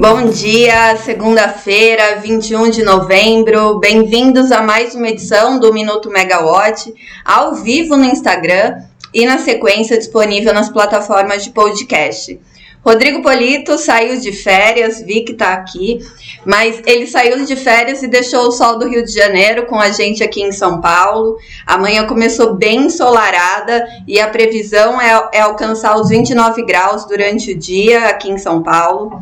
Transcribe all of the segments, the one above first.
Bom dia, segunda-feira, 21 de novembro. Bem-vindos a mais uma edição do Minuto Megawatt, ao vivo no Instagram e na sequência disponível nas plataformas de podcast. Rodrigo Polito saiu de férias, vi que tá aqui, mas ele saiu de férias e deixou o sol do Rio de Janeiro com a gente aqui em São Paulo. Amanhã começou bem ensolarada e a previsão é, é alcançar os 29 graus durante o dia aqui em São Paulo.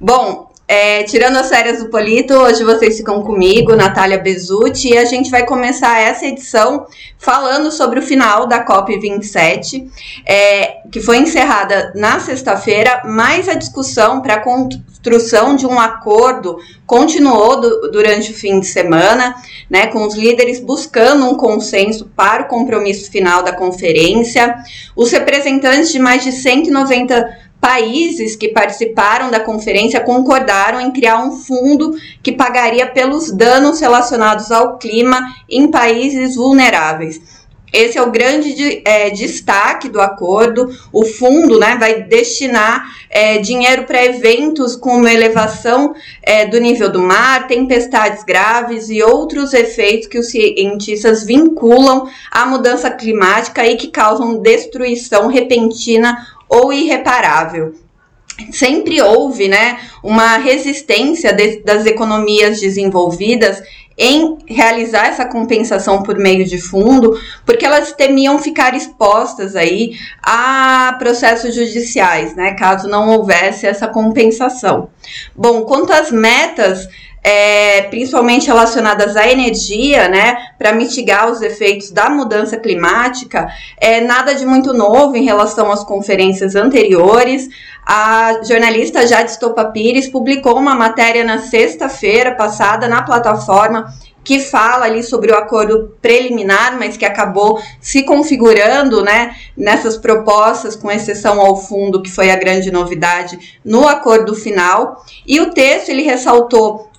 Bom, é, tirando as férias do Polito, hoje vocês ficam comigo, Natália Bezutti, e a gente vai começar essa edição falando sobre o final da COP27, é, que foi encerrada na sexta-feira, mas a discussão para a construção de um acordo continuou do, durante o fim de semana, né, com os líderes buscando um consenso para o compromisso final da conferência. Os representantes de mais de 190 países que participaram da conferência concordaram em criar um fundo que pagaria pelos danos relacionados ao clima em países vulneráveis. Esse é o grande de, é, destaque do acordo. O fundo né, vai destinar é, dinheiro para eventos como elevação é, do nível do mar, tempestades graves e outros efeitos que os cientistas vinculam à mudança climática e que causam destruição repentina ou irreparável. Sempre houve né, uma resistência de, das economias desenvolvidas em realizar essa compensação por meio de fundo, porque elas temiam ficar expostas aí a processos judiciais, né, caso não houvesse essa compensação. Bom, quanto às metas é, principalmente relacionadas à energia, né, para mitigar os efeitos da mudança climática, é nada de muito novo em relação às conferências anteriores. A jornalista Jade Pires publicou uma matéria na sexta-feira passada na plataforma que fala ali sobre o acordo preliminar, mas que acabou se configurando, né, nessas propostas, com exceção ao fundo, que foi a grande novidade no acordo final. E o texto ele ressaltou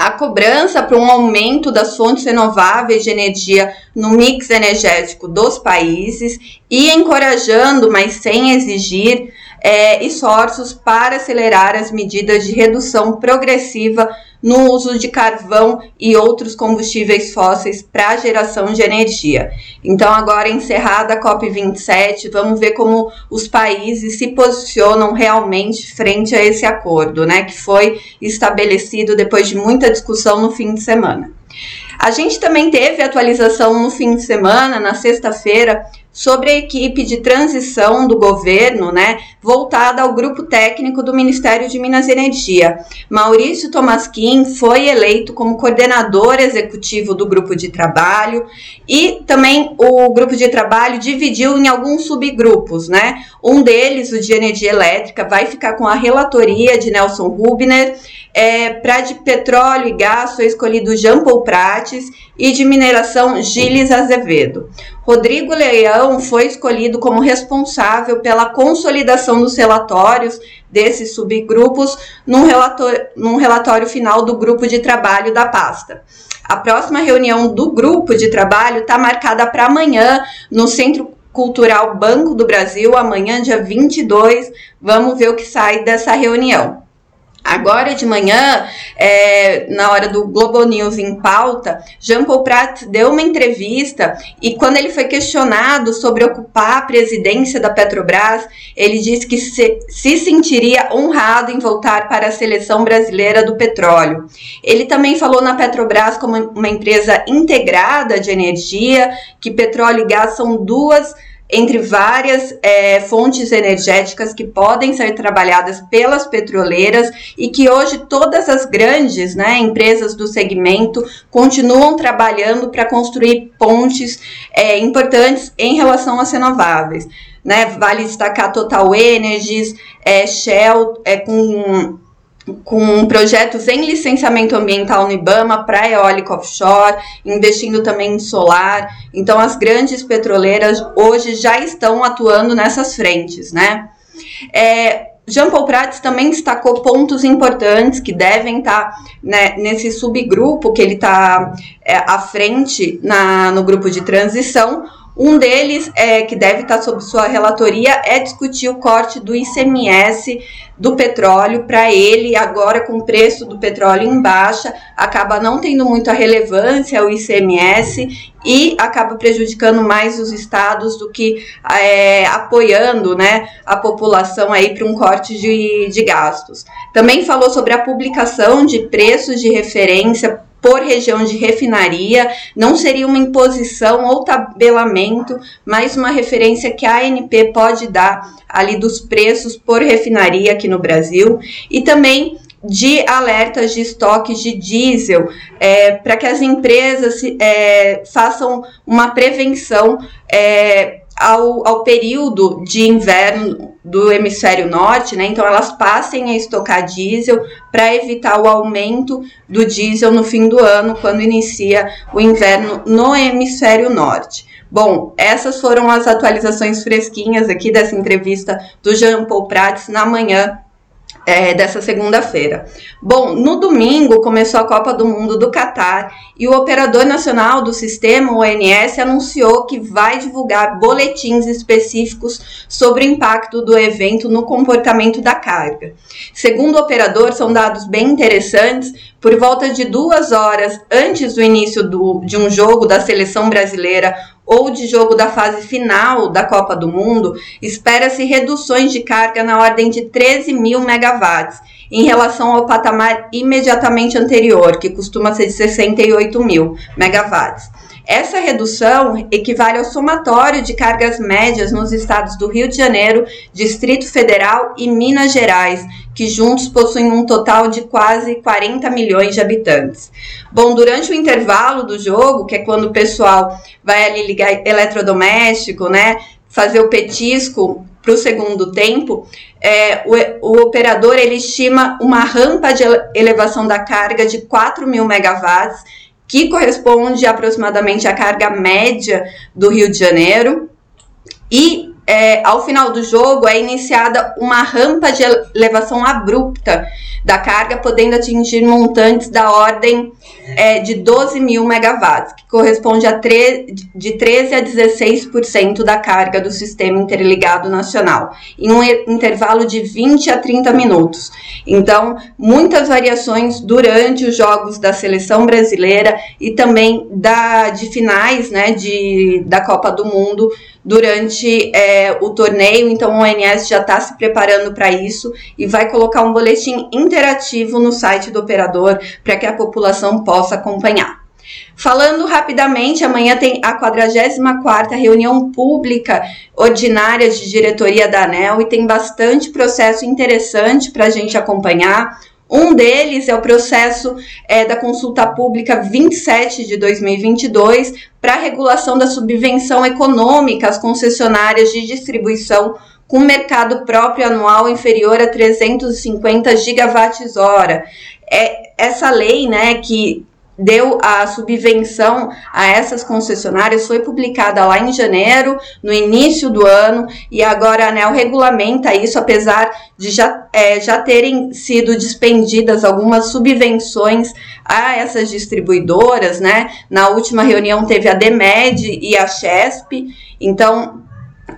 a cobrança para um aumento das fontes renováveis de energia no mix energético dos países e encorajando, mas sem exigir, é, esforços para acelerar as medidas de redução progressiva no uso de carvão e outros combustíveis fósseis para geração de energia. Então, agora encerrada a COP27, vamos ver como os países se posicionam realmente frente a esse acordo, né, que foi estabelecido depois de muita discussão no fim de semana. A gente também teve atualização no fim de semana, na sexta-feira, sobre a equipe de transição do governo, né, voltada ao grupo técnico do Ministério de Minas e Energia. Maurício Tomasquim foi eleito como coordenador executivo do grupo de trabalho e também o grupo de trabalho dividiu em alguns subgrupos, né? Um deles, o de energia elétrica, vai ficar com a relatoria de Nelson Rubner é, para de petróleo e gás foi escolhido Jean Paul Prates e de mineração Gilles Azevedo. Rodrigo Leão foi escolhido como responsável pela consolidação dos relatórios desses subgrupos num relatório, num relatório final do grupo de trabalho da pasta. A próxima reunião do grupo de trabalho está marcada para amanhã no Centro Cultural Banco do Brasil, amanhã, dia 22. Vamos ver o que sai dessa reunião. Agora de manhã, é, na hora do Globo News em pauta, Jean Paul Prat deu uma entrevista e quando ele foi questionado sobre ocupar a presidência da Petrobras, ele disse que se, se sentiria honrado em voltar para a seleção brasileira do petróleo. Ele também falou na Petrobras como uma empresa integrada de energia, que petróleo e gás são duas entre várias é, fontes energéticas que podem ser trabalhadas pelas petroleiras e que hoje todas as grandes né, empresas do segmento continuam trabalhando para construir pontes é, importantes em relação às renováveis. Né? Vale destacar Total Energies, é, Shell, é, com com projetos em licenciamento ambiental no IBAMA para eólica offshore, investindo também em solar. Então, as grandes petroleiras hoje já estão atuando nessas frentes, né? É, Jean Paul Prats também destacou pontos importantes que devem estar tá, né, nesse subgrupo que ele está é, à frente na, no grupo de transição. Um deles, é, que deve estar sob sua relatoria, é discutir o corte do ICMS do petróleo para ele, agora com o preço do petróleo em baixa, acaba não tendo muita relevância o ICMS e acaba prejudicando mais os estados do que é, apoiando né, a população aí para um corte de, de gastos. Também falou sobre a publicação de preços de referência por região de refinaria, não seria uma imposição ou tabelamento, mas uma referência que a ANP pode dar ali dos preços por refinaria aqui no Brasil e também de alertas de estoques de diesel é, para que as empresas é, façam uma prevenção é, ao, ao período de inverno do hemisfério norte, né? Então elas passem a estocar diesel para evitar o aumento do diesel no fim do ano, quando inicia o inverno no hemisfério norte. Bom, essas foram as atualizações fresquinhas aqui dessa entrevista do Jean Paul Prats na manhã é, dessa segunda-feira. Bom, no domingo começou a Copa do Mundo do Catar e o operador nacional do sistema, o ONS, anunciou que vai divulgar boletins específicos sobre o impacto do evento no comportamento da carga. Segundo o operador, são dados bem interessantes. Por volta de duas horas antes do início do, de um jogo da seleção brasileira ou de jogo da fase final da Copa do Mundo, espera-se reduções de carga na ordem de 13 mil megawatts, em relação ao patamar imediatamente anterior, que costuma ser de 68 mil megawatts. Essa redução equivale ao somatório de cargas médias nos estados do Rio de Janeiro, Distrito Federal e Minas Gerais, que juntos possuem um total de quase 40 milhões de habitantes. Bom, durante o intervalo do jogo, que é quando o pessoal vai ali ligar eletrodoméstico, né, fazer o petisco para o segundo tempo, é, o, o, operador ele estima uma rampa de elevação da carga de 4 mil megawatts que corresponde aproximadamente à carga média do Rio de Janeiro. E é, ao final do jogo é iniciada uma rampa de elevação abrupta da carga, podendo atingir montantes da ordem é, de 12 mil megawatts, que corresponde a de 13 a 16% da carga do sistema interligado nacional, em um intervalo de 20 a 30 minutos. Então, muitas variações durante os jogos da seleção brasileira e também da, de finais né, de, da Copa do Mundo durante é, o torneio. Então, o ONS já está se preparando para isso e vai colocar um boletim interativo no site do operador para que a população possa acompanhar. Falando rapidamente, amanhã tem a 44ª reunião pública ordinária de diretoria da ANEL e tem bastante processo interessante para a gente acompanhar. Um deles é o processo é, da consulta pública 27 de 2022 para a regulação da subvenção econômica às concessionárias de distribuição com mercado próprio anual inferior a 350 gigawatts-hora. É, essa lei, né, que deu a subvenção a essas concessionárias foi publicada lá em janeiro, no início do ano, e agora a ANEL regulamenta isso, apesar de já, é, já terem sido dispendidas algumas subvenções a essas distribuidoras, né? Na última reunião teve a DEMED e a CHESP, então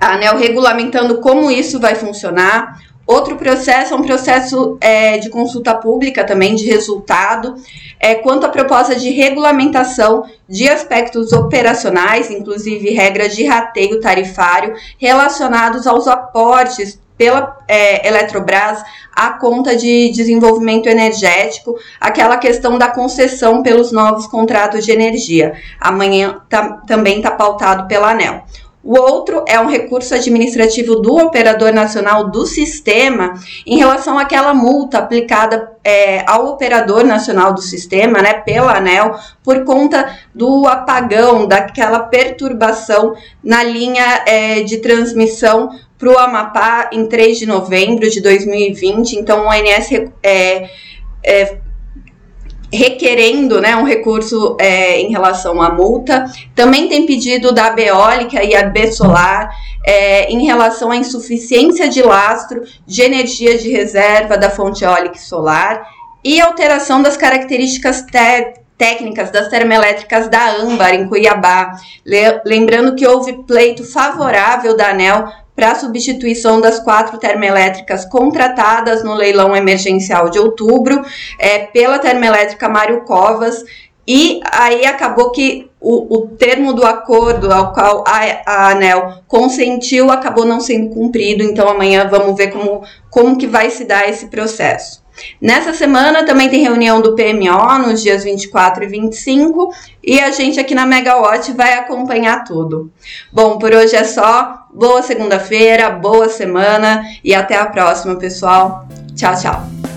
a ANEL regulamentando como isso vai funcionar. Outro processo é um processo é, de consulta pública também, de resultado, é, quanto à proposta de regulamentação de aspectos operacionais, inclusive regras de rateio tarifário relacionados aos aportes pela é, Eletrobras à conta de desenvolvimento energético, aquela questão da concessão pelos novos contratos de energia. Amanhã tá, também está pautado pela ANEL. O outro é um recurso administrativo do operador nacional do sistema em relação àquela multa aplicada é, ao operador nacional do sistema, né, pela ANEL, por conta do apagão, daquela perturbação na linha é, de transmissão para o Amapá em 3 de novembro de 2020. Então, o ONS é, é requerendo né, um recurso é, em relação à multa. Também tem pedido da Beólica e a Besolar é, em relação à insuficiência de lastro de energia de reserva da fonte eólica e solar e alteração das características técnicas das termoelétricas da Âmbar, em Cuiabá. Lembrando que houve pleito favorável da ANEL para a substituição das quatro termoelétricas contratadas no leilão emergencial de outubro é, pela termoelétrica Mário Covas. E aí acabou que o, o termo do acordo ao qual a, a, ANEL consentiu acabou não sendo cumprido, então amanhã vamos ver como, como que vai se dar esse processo. Nessa semana também tem reunião do PMO nos dias 24 e 25 e a gente aqui na Megawatt vai acompanhar tudo. Bom, por hoje é só. Boa segunda-feira, boa semana e até a próxima, pessoal. Tchau, tchau.